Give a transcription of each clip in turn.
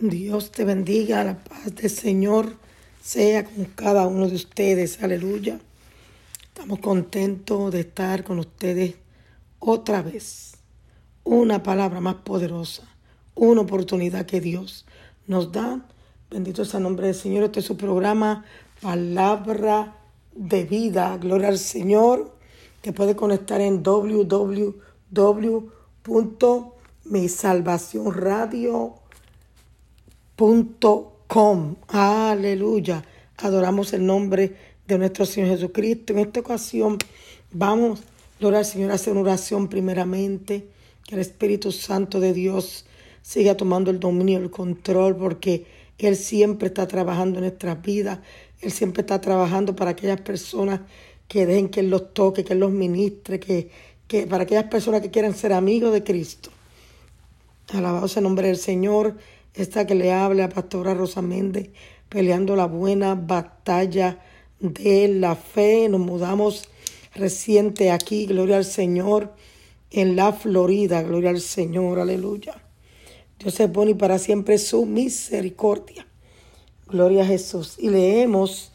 Dios te bendiga, la paz del Señor sea con cada uno de ustedes, aleluya. Estamos contentos de estar con ustedes otra vez. Una palabra más poderosa, una oportunidad que Dios nos da. Bendito sea el nombre del Señor. Este es su programa Palabra de Vida. Gloria al Señor. Que puede conectar en www.misalvacionradio.com com. Aleluya. Adoramos el nombre de nuestro Señor Jesucristo. En esta ocasión vamos, gloria al Señor, a hacer una oración primeramente. Que el Espíritu Santo de Dios siga tomando el dominio, el control, porque Él siempre está trabajando en nuestras vidas. Él siempre está trabajando para aquellas personas que dejen que Él los toque, que Él los ministre, que, que para aquellas personas que quieran ser amigos de Cristo. Alabado sea el nombre del Señor esta que le habla Pastora Rosa Méndez, peleando la buena batalla de la fe. Nos mudamos reciente aquí, gloria al Señor, en la Florida, gloria al Señor, aleluya. Dios bueno y para siempre su misericordia. Gloria a Jesús. Y leemos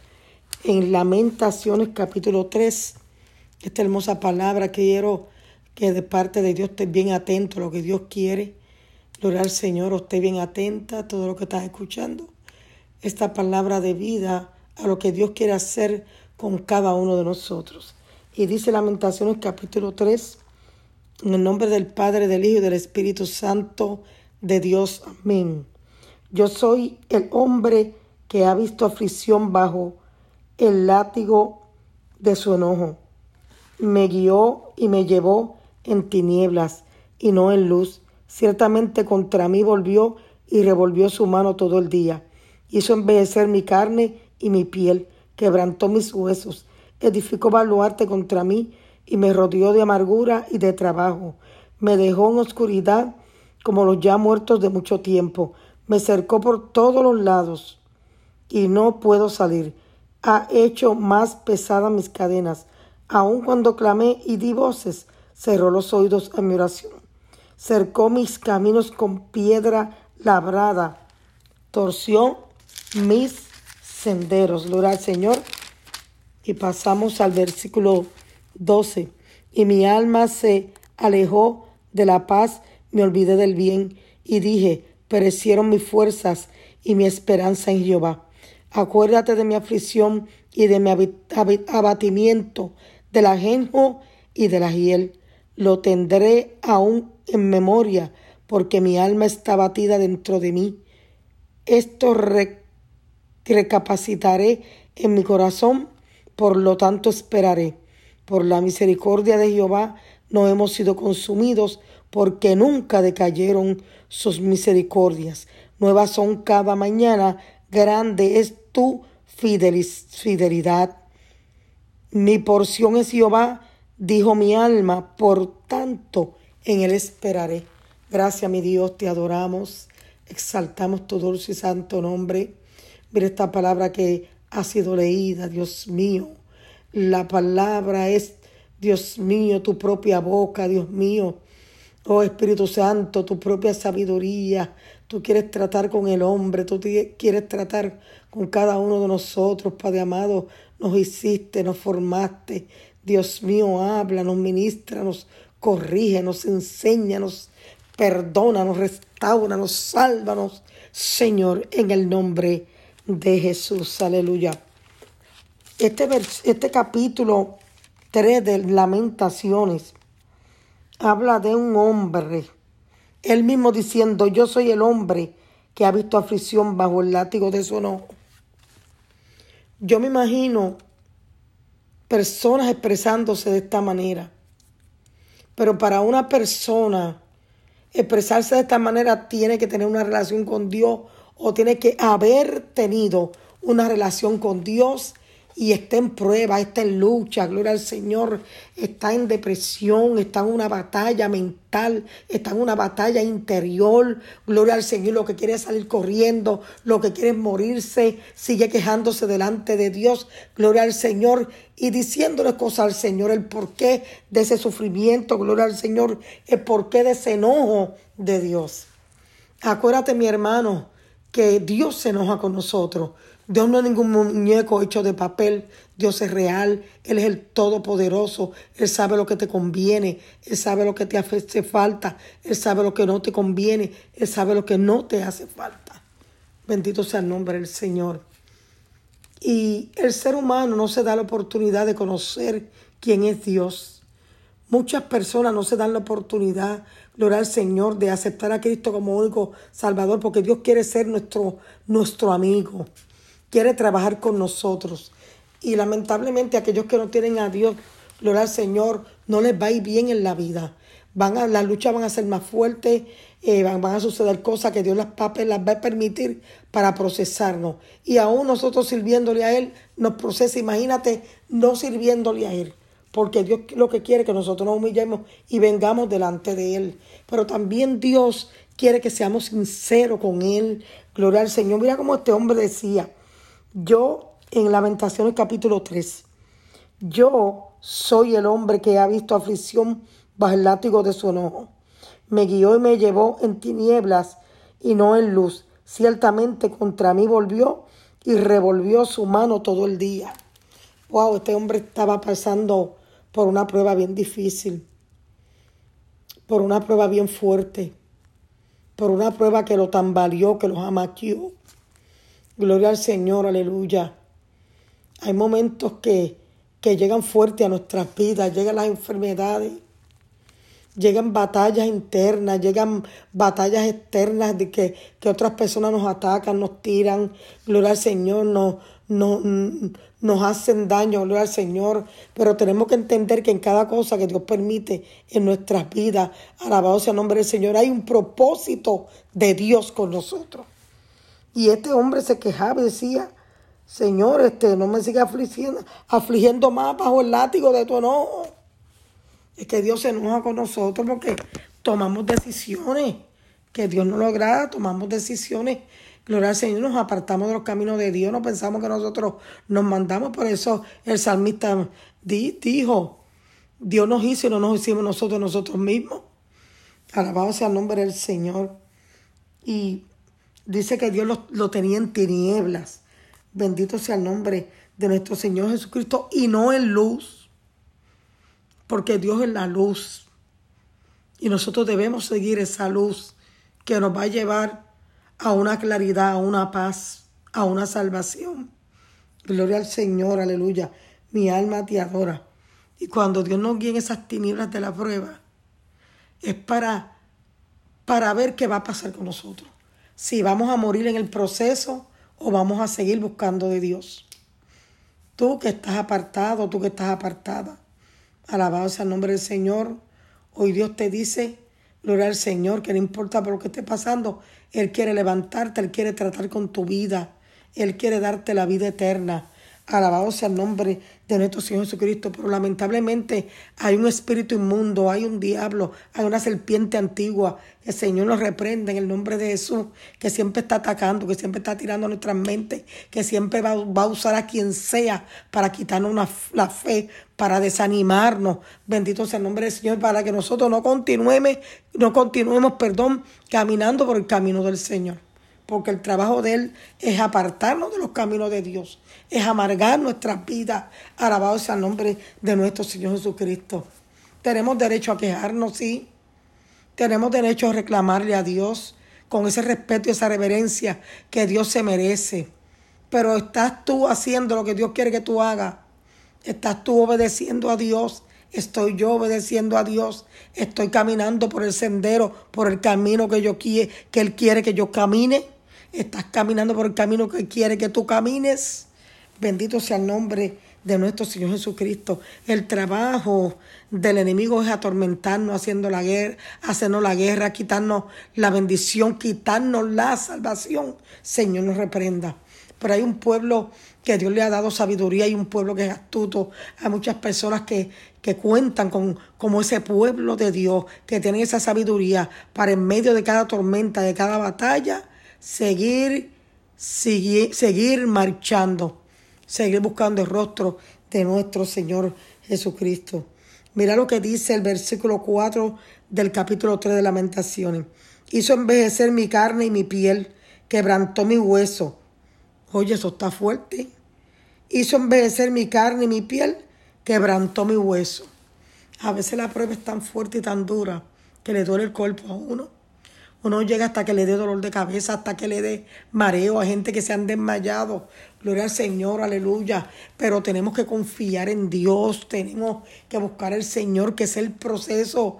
en Lamentaciones capítulo 3, esta hermosa palabra quiero que de parte de Dios esté bien atento a lo que Dios quiere Gloria al Señor, esté bien atenta a todo lo que estás escuchando. Esta palabra de vida a lo que Dios quiere hacer con cada uno de nosotros. Y dice Lamentaciones capítulo 3, en el nombre del Padre, del Hijo y del Espíritu Santo de Dios. Amén. Yo soy el hombre que ha visto aflicción bajo el látigo de su enojo. Me guió y me llevó en tinieblas y no en luz Ciertamente contra mí volvió y revolvió su mano todo el día. Hizo envejecer mi carne y mi piel, quebrantó mis huesos, edificó baluarte contra mí y me rodeó de amargura y de trabajo. Me dejó en oscuridad como los ya muertos de mucho tiempo. Me cercó por todos los lados y no puedo salir. Ha hecho más pesadas mis cadenas. Aun cuando clamé y di voces, cerró los oídos a mi oración cercó mis caminos con piedra labrada, torció mis senderos. Gloria al Señor. Y pasamos al versículo 12. Y mi alma se alejó de la paz, me olvidé del bien y dije, perecieron mis fuerzas y mi esperanza en Jehová. Acuérdate de mi aflicción y de mi abatimiento, del ajenjo y de la hiel. Lo tendré aún en memoria, porque mi alma está batida dentro de mí. Esto recapacitaré en mi corazón, por lo tanto esperaré. Por la misericordia de Jehová no hemos sido consumidos, porque nunca decayeron sus misericordias. Nuevas son cada mañana, grande es tu fidelidad. Mi porción es Jehová, dijo mi alma, por tanto en Él esperaré. Gracias, mi Dios, te adoramos, exaltamos tu dulce y santo nombre. Mira esta palabra que ha sido leída, Dios mío. La palabra es, Dios mío, tu propia boca, Dios mío. Oh Espíritu Santo, tu propia sabiduría. Tú quieres tratar con el hombre, tú quieres tratar con cada uno de nosotros, Padre amado. Nos hiciste, nos formaste. Dios mío, háblanos, ministranos, corrígenos, enséñanos, perdónanos, restauranos, sálvanos, Señor, en el nombre de Jesús. Aleluya. Este, este capítulo 3 de Lamentaciones habla de un hombre, él mismo diciendo, yo soy el hombre que ha visto aflicción bajo el látigo de su enojo. Yo me imagino personas expresándose de esta manera. Pero para una persona expresarse de esta manera tiene que tener una relación con Dios o tiene que haber tenido una relación con Dios y está en prueba, está en lucha, gloria al Señor, está en depresión, está en una batalla mental, está en una batalla interior, gloria al Señor, lo que quiere es salir corriendo, lo que quiere es morirse, sigue quejándose delante de Dios, gloria al Señor, y diciéndole cosas al Señor, el porqué de ese sufrimiento, gloria al Señor, el porqué de ese enojo de Dios. Acuérdate, mi hermano, que Dios se enoja con nosotros. Dios no es ningún muñeco hecho de papel. Dios es real. Él es el Todopoderoso. Él sabe lo que te conviene. Él sabe lo que te hace falta. Él sabe lo que no te conviene. Él sabe lo que no te hace falta. Bendito sea el nombre del Señor. Y el ser humano no se da la oportunidad de conocer quién es Dios. Muchas personas no se dan la oportunidad gloria al Señor, de aceptar a Cristo como único Salvador, porque Dios quiere ser nuestro, nuestro amigo, quiere trabajar con nosotros. Y lamentablemente aquellos que no tienen a Dios, gloria al Señor, no les va a ir bien en la vida. Van a, las luchas van a ser más fuertes, eh, van, van, a suceder cosas que Dios las, las va a permitir para procesarnos. Y aún nosotros sirviéndole a Él, nos procesa. Imagínate no sirviéndole a Él porque Dios lo que quiere es que nosotros nos humillemos y vengamos delante de Él. Pero también Dios quiere que seamos sinceros con Él. Gloria al Señor. Mira cómo este hombre decía, yo en Lamentaciones capítulo 3, yo soy el hombre que ha visto aflicción bajo el látigo de su enojo. Me guió y me llevó en tinieblas y no en luz. Ciertamente contra mí volvió y revolvió su mano todo el día. Wow, este hombre estaba pasando por una prueba bien difícil, por una prueba bien fuerte, por una prueba que lo tambaleó, que lo amaqueó. Gloria al Señor, aleluya. Hay momentos que, que llegan fuertes a nuestras vidas, llegan las enfermedades, llegan batallas internas, llegan batallas externas de que, que otras personas nos atacan, nos tiran, gloria al Señor, nos, nos, nos hacen daño, al Señor, pero tenemos que entender que en cada cosa que Dios permite en nuestras vidas, alabado sea el nombre del Señor, hay un propósito de Dios con nosotros. Y este hombre se quejaba y decía, Señor, este, no me siga afligiendo, afligiendo más bajo el látigo de tu enojo. Es que Dios se enoja con nosotros porque tomamos decisiones que Dios no logra, tomamos decisiones Gloria al Señor, nos apartamos de los caminos de Dios, no pensamos que nosotros nos mandamos, por eso el salmista dijo, Dios nos hizo y no nos hicimos nosotros nosotros mismos. Alabado sea el nombre del Señor. Y dice que Dios lo, lo tenía en tinieblas. Bendito sea el nombre de nuestro Señor Jesucristo y no en luz, porque Dios es la luz. Y nosotros debemos seguir esa luz que nos va a llevar a una claridad, a una paz, a una salvación. Gloria al Señor, aleluya. Mi alma te adora. Y cuando Dios nos guíe en esas tinieblas de la prueba, es para, para ver qué va a pasar con nosotros. Si vamos a morir en el proceso o vamos a seguir buscando de Dios. Tú que estás apartado, tú que estás apartada. Alabado sea el nombre del Señor. Hoy Dios te dice, gloria al Señor, que no importa por lo que esté pasando, él quiere levantarte, Él quiere tratar con tu vida, Él quiere darte la vida eterna. Alabado sea el nombre de nuestro Señor Jesucristo. Pero lamentablemente hay un espíritu inmundo, hay un diablo, hay una serpiente antigua. El Señor nos reprende en el nombre de Jesús, que siempre está atacando, que siempre está tirando nuestras mentes, que siempre va, a usar a quien sea para quitarnos la fe, para desanimarnos. Bendito sea el nombre del Señor, para que nosotros no continuemos, no continuemos, perdón, caminando por el camino del Señor porque el trabajo de Él es apartarnos de los caminos de Dios, es amargar nuestras vidas. Alabado sea el nombre de nuestro Señor Jesucristo. Tenemos derecho a quejarnos, sí. Tenemos derecho a reclamarle a Dios con ese respeto y esa reverencia que Dios se merece. Pero estás tú haciendo lo que Dios quiere que tú hagas. Estás tú obedeciendo a Dios. Estoy yo obedeciendo a Dios. Estoy caminando por el sendero, por el camino que yo quiere, que Él quiere que yo camine. Estás caminando por el camino que quiere que tú camines. Bendito sea el nombre de nuestro Señor Jesucristo. El trabajo del enemigo es atormentarnos, haciendo la guerra, hacernos la guerra, quitarnos la bendición, quitarnos la salvación. Señor nos reprenda. Pero hay un pueblo que Dios le ha dado sabiduría, hay un pueblo que es astuto, hay muchas personas que, que cuentan con como ese pueblo de Dios, que tienen esa sabiduría para en medio de cada tormenta, de cada batalla, seguir, seguir, marchando, seguir buscando el rostro de nuestro Señor Jesucristo. Mira lo que dice el versículo 4 del capítulo 3 de Lamentaciones. Hizo envejecer mi carne y mi piel, quebrantó mi hueso. Oye, eso está fuerte. Hizo envejecer mi carne y mi piel, quebrantó mi hueso. A veces la prueba es tan fuerte y tan dura que le duele el cuerpo a uno. Uno llega hasta que le dé dolor de cabeza, hasta que le dé mareo a gente que se han desmayado. Gloria al Señor, aleluya. Pero tenemos que confiar en Dios, tenemos que buscar al Señor, que es el proceso.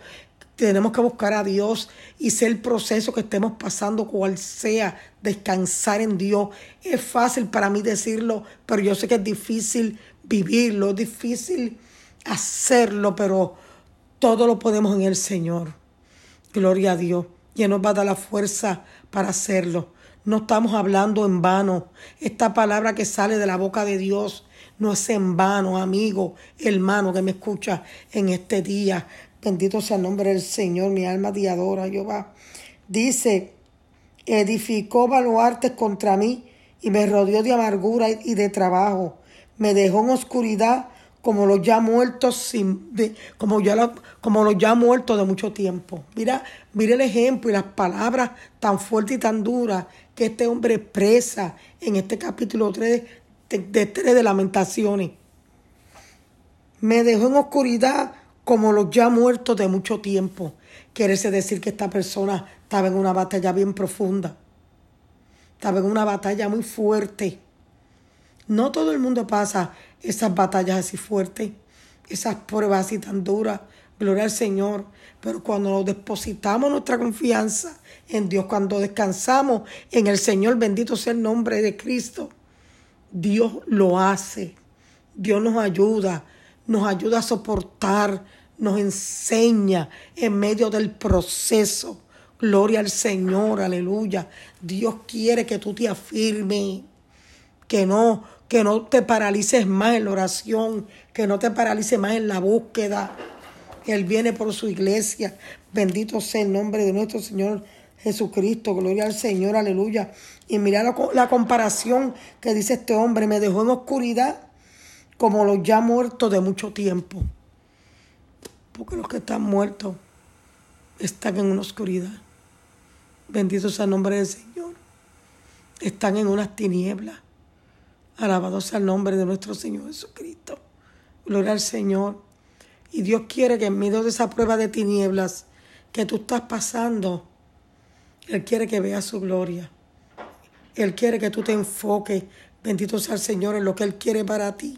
Tenemos que buscar a Dios y ser el proceso que estemos pasando, cual sea, descansar en Dios. Es fácil para mí decirlo, pero yo sé que es difícil vivirlo, es difícil hacerlo, pero todo lo podemos en el Señor. Gloria a Dios. Y Él nos va a dar la fuerza para hacerlo. No estamos hablando en vano. Esta palabra que sale de la boca de Dios no es en vano, amigo, hermano que me escucha en este día. Bendito sea el nombre del Señor, mi alma te adora, Jehová. Dice, edificó baluartes contra mí y me rodeó de amargura y de trabajo. Me dejó en oscuridad como los ya muertos, sin, de, como, ya como los ya muertos de mucho tiempo. Mira, mira el ejemplo y las palabras tan fuertes y tan duras que este hombre expresa en este capítulo 3 de, de 3 de Lamentaciones. Me dejó en oscuridad como los ya muertos de mucho tiempo. Quiere decir que esta persona estaba en una batalla bien profunda. Estaba en una batalla muy fuerte. No todo el mundo pasa esas batallas así fuertes, esas pruebas así tan duras. Gloria al Señor. Pero cuando depositamos nuestra confianza en Dios, cuando descansamos en el Señor, bendito sea el nombre de Cristo, Dios lo hace. Dios nos ayuda, nos ayuda a soportar, nos enseña en medio del proceso. Gloria al Señor, aleluya. Dios quiere que tú te afirmes, que no que no te paralices más en la oración, que no te paralices más en la búsqueda. Él viene por su iglesia. Bendito sea el nombre de nuestro Señor Jesucristo. Gloria al Señor, aleluya. Y mira la, comparación que dice este hombre. Me dejó en oscuridad como los ya muertos de mucho tiempo. Porque los que están muertos están en una oscuridad. Bendito sea el nombre del Señor. Están en unas tinieblas. Alabado sea el nombre de nuestro Señor Jesucristo. Gloria al Señor. Y Dios quiere que en medio de esa prueba de tinieblas que tú estás pasando, Él quiere que veas su gloria. Él quiere que tú te enfoques, bendito sea el Señor, en lo que Él quiere para ti.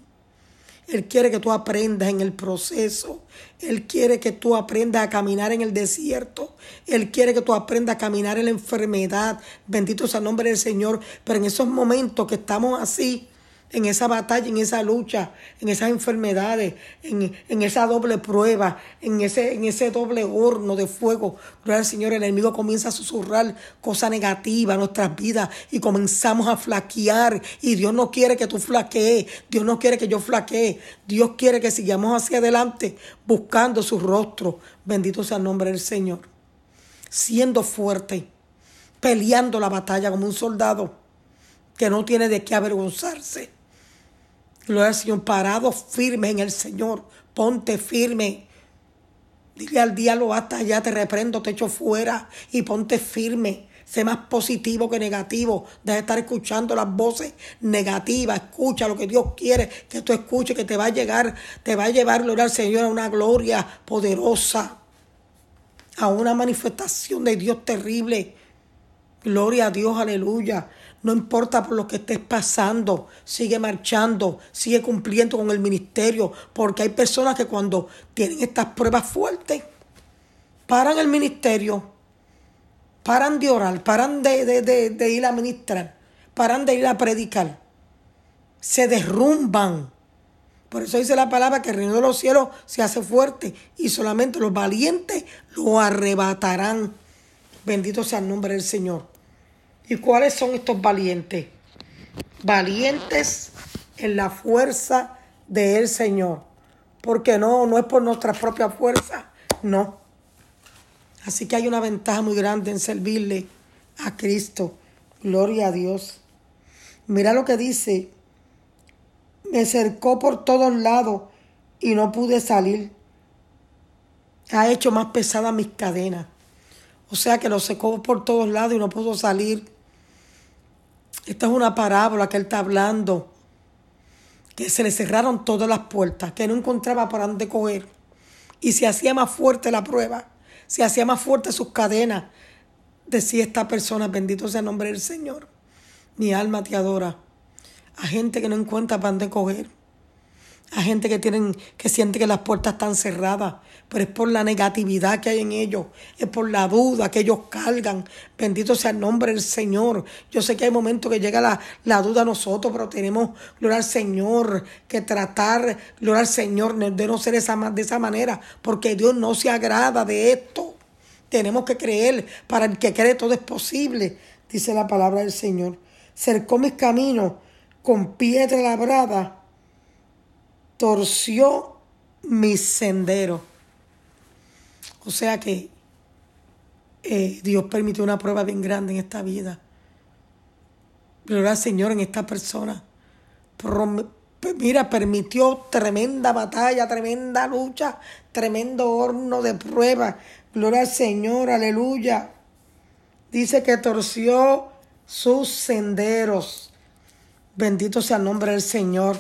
Él quiere que tú aprendas en el proceso. Él quiere que tú aprendas a caminar en el desierto. Él quiere que tú aprendas a caminar en la enfermedad. Bendito sea el nombre del Señor. Pero en esos momentos que estamos así, en esa batalla, en esa lucha, en esas enfermedades, en, en, esa doble prueba, en ese, en ese doble horno de fuego. Gloria al Señor, el enemigo comienza a susurrar cosas negativas a nuestras vidas y comenzamos a flaquear. Y Dios no quiere que tú flaquees, Dios no quiere que yo flaquee, Dios quiere que sigamos hacia adelante buscando su rostro. Bendito sea el nombre del Señor. Siendo fuerte, peleando la batalla como un soldado que no tiene de qué avergonzarse Gloria al Señor, parado firme en el Señor. Ponte firme. Dile al diablo, hasta allá, te reprendo, te echo fuera y ponte firme. Sé más positivo que negativo. Deja de estar escuchando las voces negativas. Escucha lo que Dios quiere que tú escuches, que te va a llegar, te va a llevar, gloria al Señor, a una gloria poderosa, a una manifestación de Dios terrible. Gloria a Dios, aleluya. No importa por lo que estés pasando, sigue marchando, sigue cumpliendo con el ministerio, porque hay personas que cuando tienen estas pruebas fuertes, paran el ministerio, paran de orar, paran de, ir a ministrar, paran de ir a predicar, se derrumban. Por eso dice la palabra que el reino de los cielos se hace fuerte y solamente los valientes lo arrebatarán. Bendito sea el nombre del Señor. ¿Y cuáles son estos valientes? Valientes en la fuerza del Señor. Porque no, no es por nuestra propia fuerza, no. Así que hay una ventaja muy grande en servirle a Cristo. Gloria a Dios. Mira lo que dice. Me cercó por todos lados y no pude salir. Ha hecho más pesadas mis cadenas. O sea que lo secó por todos lados y no pudo salir. Esta es una parábola que él está hablando, que se le cerraron todas las puertas, que no encontraba para dónde coger. Y se hacía más fuerte la prueba, se hacía más fuerte sus cadenas. Decía esta persona, bendito sea el nombre del Señor. Mi alma te adora. A gente que no encuentra para dónde coger a gente que tienen, que siente que las puertas están cerradas, pero es por la negatividad que hay en ellos, es por la duda que ellos cargan. Bendito sea el nombre del Señor. Yo sé que hay momentos que llega la, la duda a nosotros, pero tenemos, gloria al Señor, que tratar, gloria al Señor, de no ser esa, de esa manera, porque Dios no se agrada de esto. Tenemos que creer, para el que cree todo es posible, dice la palabra del Señor. Cercó mis caminos con piedra labrada torció mi sendero. O sea que eh, Dios permitió una prueba bien grande en esta vida. Gloria al Señor en esta persona. Mira, permitió tremenda batalla, tremenda lucha, tremendo horno de prueba. Gloria al Señor, aleluya. Dice que torció sus senderos. Bendito sea el nombre del Señor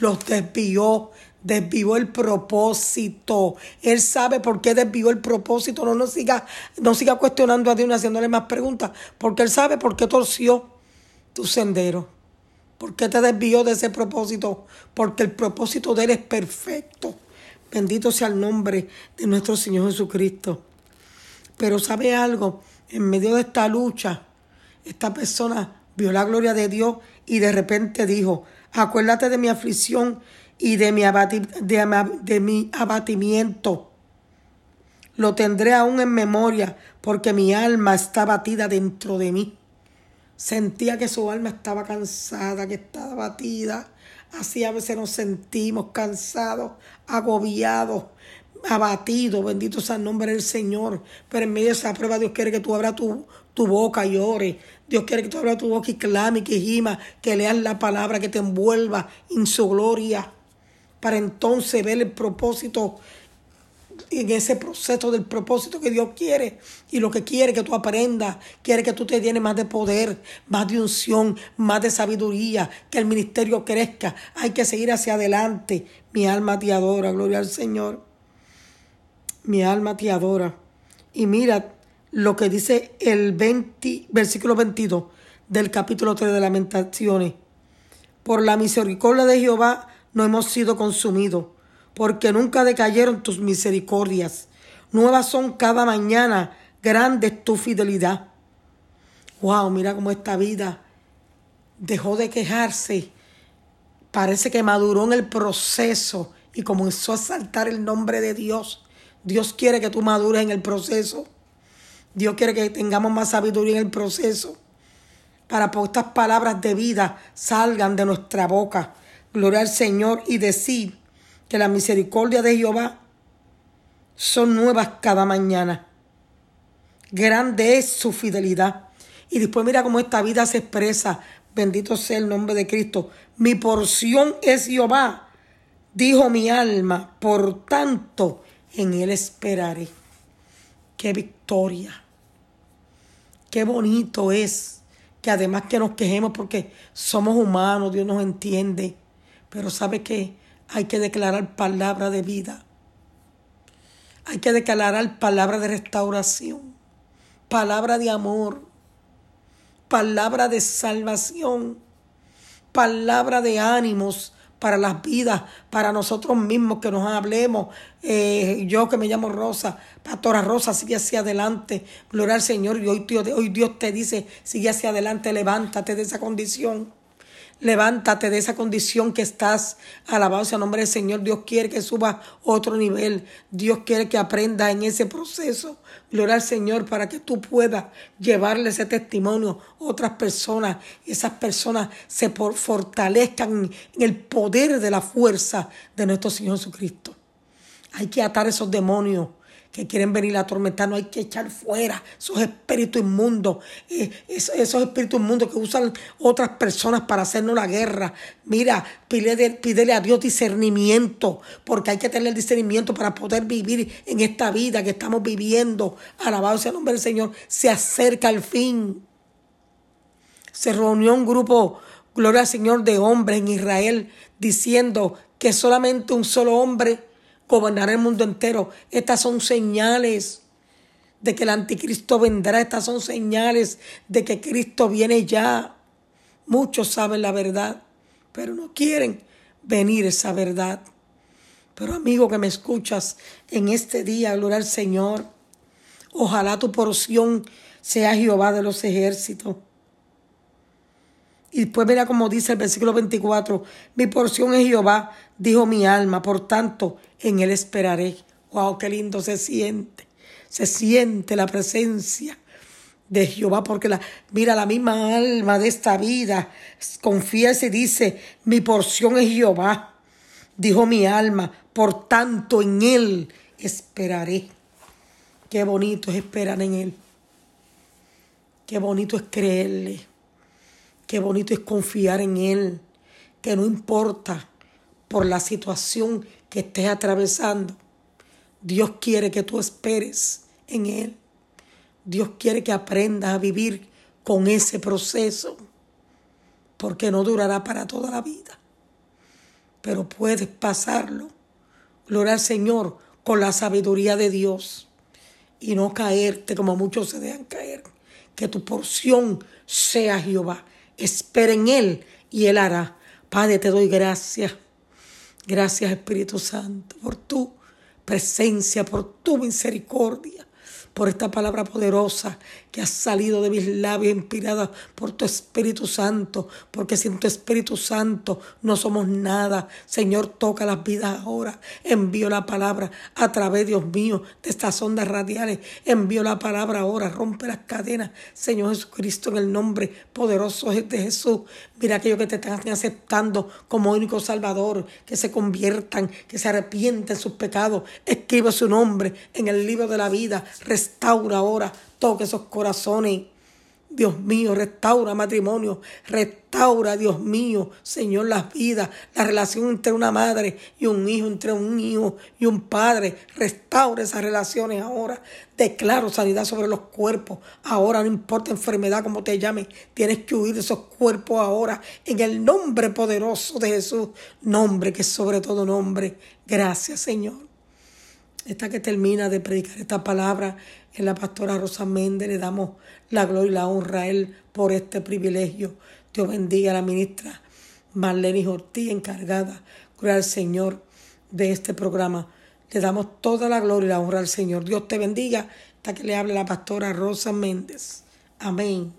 los desvió, desvió el propósito. Él sabe por qué desvió el propósito. No nos siga, no siga cuestionando a Dios ni haciéndole más preguntas, porque Él sabe por qué torció tu sendero. ¿Por qué te desvió de ese propósito? Porque el propósito de Él es perfecto. Bendito sea el nombre de nuestro Señor Jesucristo. Pero sabe algo, en medio de esta lucha, esta persona vio la gloria de Dios y de repente dijo, Acuérdate de mi aflicción y de mi, de mi abatimiento. Lo tendré aún en memoria porque mi alma está batida dentro de mí. Sentía que su alma estaba cansada, que estaba batida. Así a veces nos sentimos cansados, agobiados, abatidos. Bendito sea el nombre del Señor. Pero en medio de esa prueba Dios quiere que tú abras tu, tu boca y ores. Dios quiere que tú abras tu boca y clame, que gima, que leas la palabra, que te envuelva en su gloria, para entonces ver el propósito, en ese proceso del propósito que Dios quiere y lo que quiere que tú aprendas, quiere que tú te llenes más de poder, más de unción, más de sabiduría, que el ministerio crezca. Hay que seguir hacia adelante. Mi alma te adora, gloria al Señor. Mi alma te adora. Y mira, lo que dice el 20, versículo 22 del capítulo 3 de Lamentaciones. Por la misericordia de Jehová no hemos sido consumidos, porque nunca decayeron tus misericordias. Nuevas son cada mañana, grande es tu fidelidad. Wow, mira cómo esta vida dejó de quejarse. Parece que maduró en el proceso y comenzó a saltar el nombre de Dios. Dios quiere que tú madures en el proceso. Dios quiere que tengamos más sabiduría en el proceso para que estas palabras de vida salgan de nuestra boca. Gloria al Señor y decir que la misericordia de Jehová son nuevas cada mañana. Grande es su fidelidad. Y después mira cómo esta vida se expresa. Bendito sea el nombre de Cristo. Mi porción es Jehová, dijo mi alma, por tanto en él esperaré. Qué victoria. Qué bonito es que además que nos quejemos porque somos humanos, Dios nos entiende. Pero sabe que hay que declarar palabra de vida. Hay que declarar palabra de restauración, palabra de amor, palabra de salvación, palabra de ánimos, para las vidas, para nosotros mismos que nos hablemos. Eh, yo que me llamo Rosa, Pastora Rosa, sigue hacia adelante, gloria al Señor. Y hoy, hoy Dios te dice, sigue hacia adelante, levántate de esa condición. Levántate de esa condición que estás. Alabado sea el nombre del Señor. Dios quiere que suba otro nivel. Dios quiere que aprendas en ese proceso. Gloria al Señor para que tú puedas llevarle ese testimonio a otras personas esas personas se fortalezcan en el poder de la fuerza de nuestro Señor Jesucristo. Hay que atar esos demonios que quieren venir a atormentar, no hay que echar fuera esos espíritus inmundos, eh, esos, espíritus inmundos que usan otras personas para hacernos la guerra. Mira, pídele, pídele a Dios discernimiento, porque hay que tener discernimiento para poder vivir en esta vida que estamos viviendo. Alabado sea el nombre del Señor, se acerca el fin. se reunió un grupo, gloria al Señor, de hombres en Israel diciendo que solamente un solo hombre gobernará el mundo entero. Estas son señales de que el anticristo vendrá. Estas son señales de que Cristo viene ya. Muchos saben la verdad, pero no quieren venir esa verdad. Pero amigo que me escuchas en este día, gloria al Señor, ojalá tu porción sea Jehová de los ejércitos. Y después mira como dice el versículo 24, mi porción es Jehová, dijo mi alma, por tanto en él esperaré. Wow, qué lindo se siente. Se siente la presencia de Jehová, porque la, mira, la misma alma de esta vida confiesa y dice, mi porción es Jehová, dijo mi alma, por tanto en Él esperaré. Qué bonito es esperar en Él. Qué bonito es creerle. Qué bonito es confiar en Él. Que no importa por la situación que estés atravesando. Dios quiere que tú esperes en Él. Dios quiere que aprendas a vivir con ese proceso, porque no durará para toda la vida. Pero puedes pasarlo, gloria al Señor, con la sabiduría de Dios y no caerte como muchos se dejan caer. Que tu porción sea Jehová. Espera en Él y Él hará. Padre, te doy gracias. Gracias Espíritu Santo por tu presencia, por tu misericordia por esta palabra poderosa que ha salido de mis labios, inspirada por tu Espíritu Santo, porque sin tu Espíritu Santo no somos nada. Señor, toca las vidas ahora. Envío la palabra a través, Dios mío, de estas ondas radiales. Envío la palabra ahora, rompe las cadenas. Señor Jesucristo, en el nombre poderoso de Jesús. Mira aquellos que te están aceptando como único Salvador, que se conviertan, que se arrepienten sus pecados. Escribe su nombre en el libro de la vida. Restaura ahora, toque esos corazones. Dios mío, restaura matrimonio, restaura, Dios mío, Señor, las vidas, la relación entre una madre y un hijo, entre un hijo y un padre. Restaura esas relaciones ahora. Declaro sanidad sobre los cuerpos. Ahora, no importa enfermedad como te llame, tienes que huir de esos cuerpos ahora. En el nombre poderoso de Jesús, nombre que es sobre todo nombre. Gracias, Señor esta que termina de predicar esta palabra en la pastora Rosa Méndez. Le damos la gloria y la honra a él por este privilegio. Dios bendiga a la ministra Marlene Ortiz, encargada, gloria al Señor, de este programa. Le damos toda la gloria y la honra al Señor. Dios te bendiga. Hasta que le hable la pastora Rosa Méndez. Amén.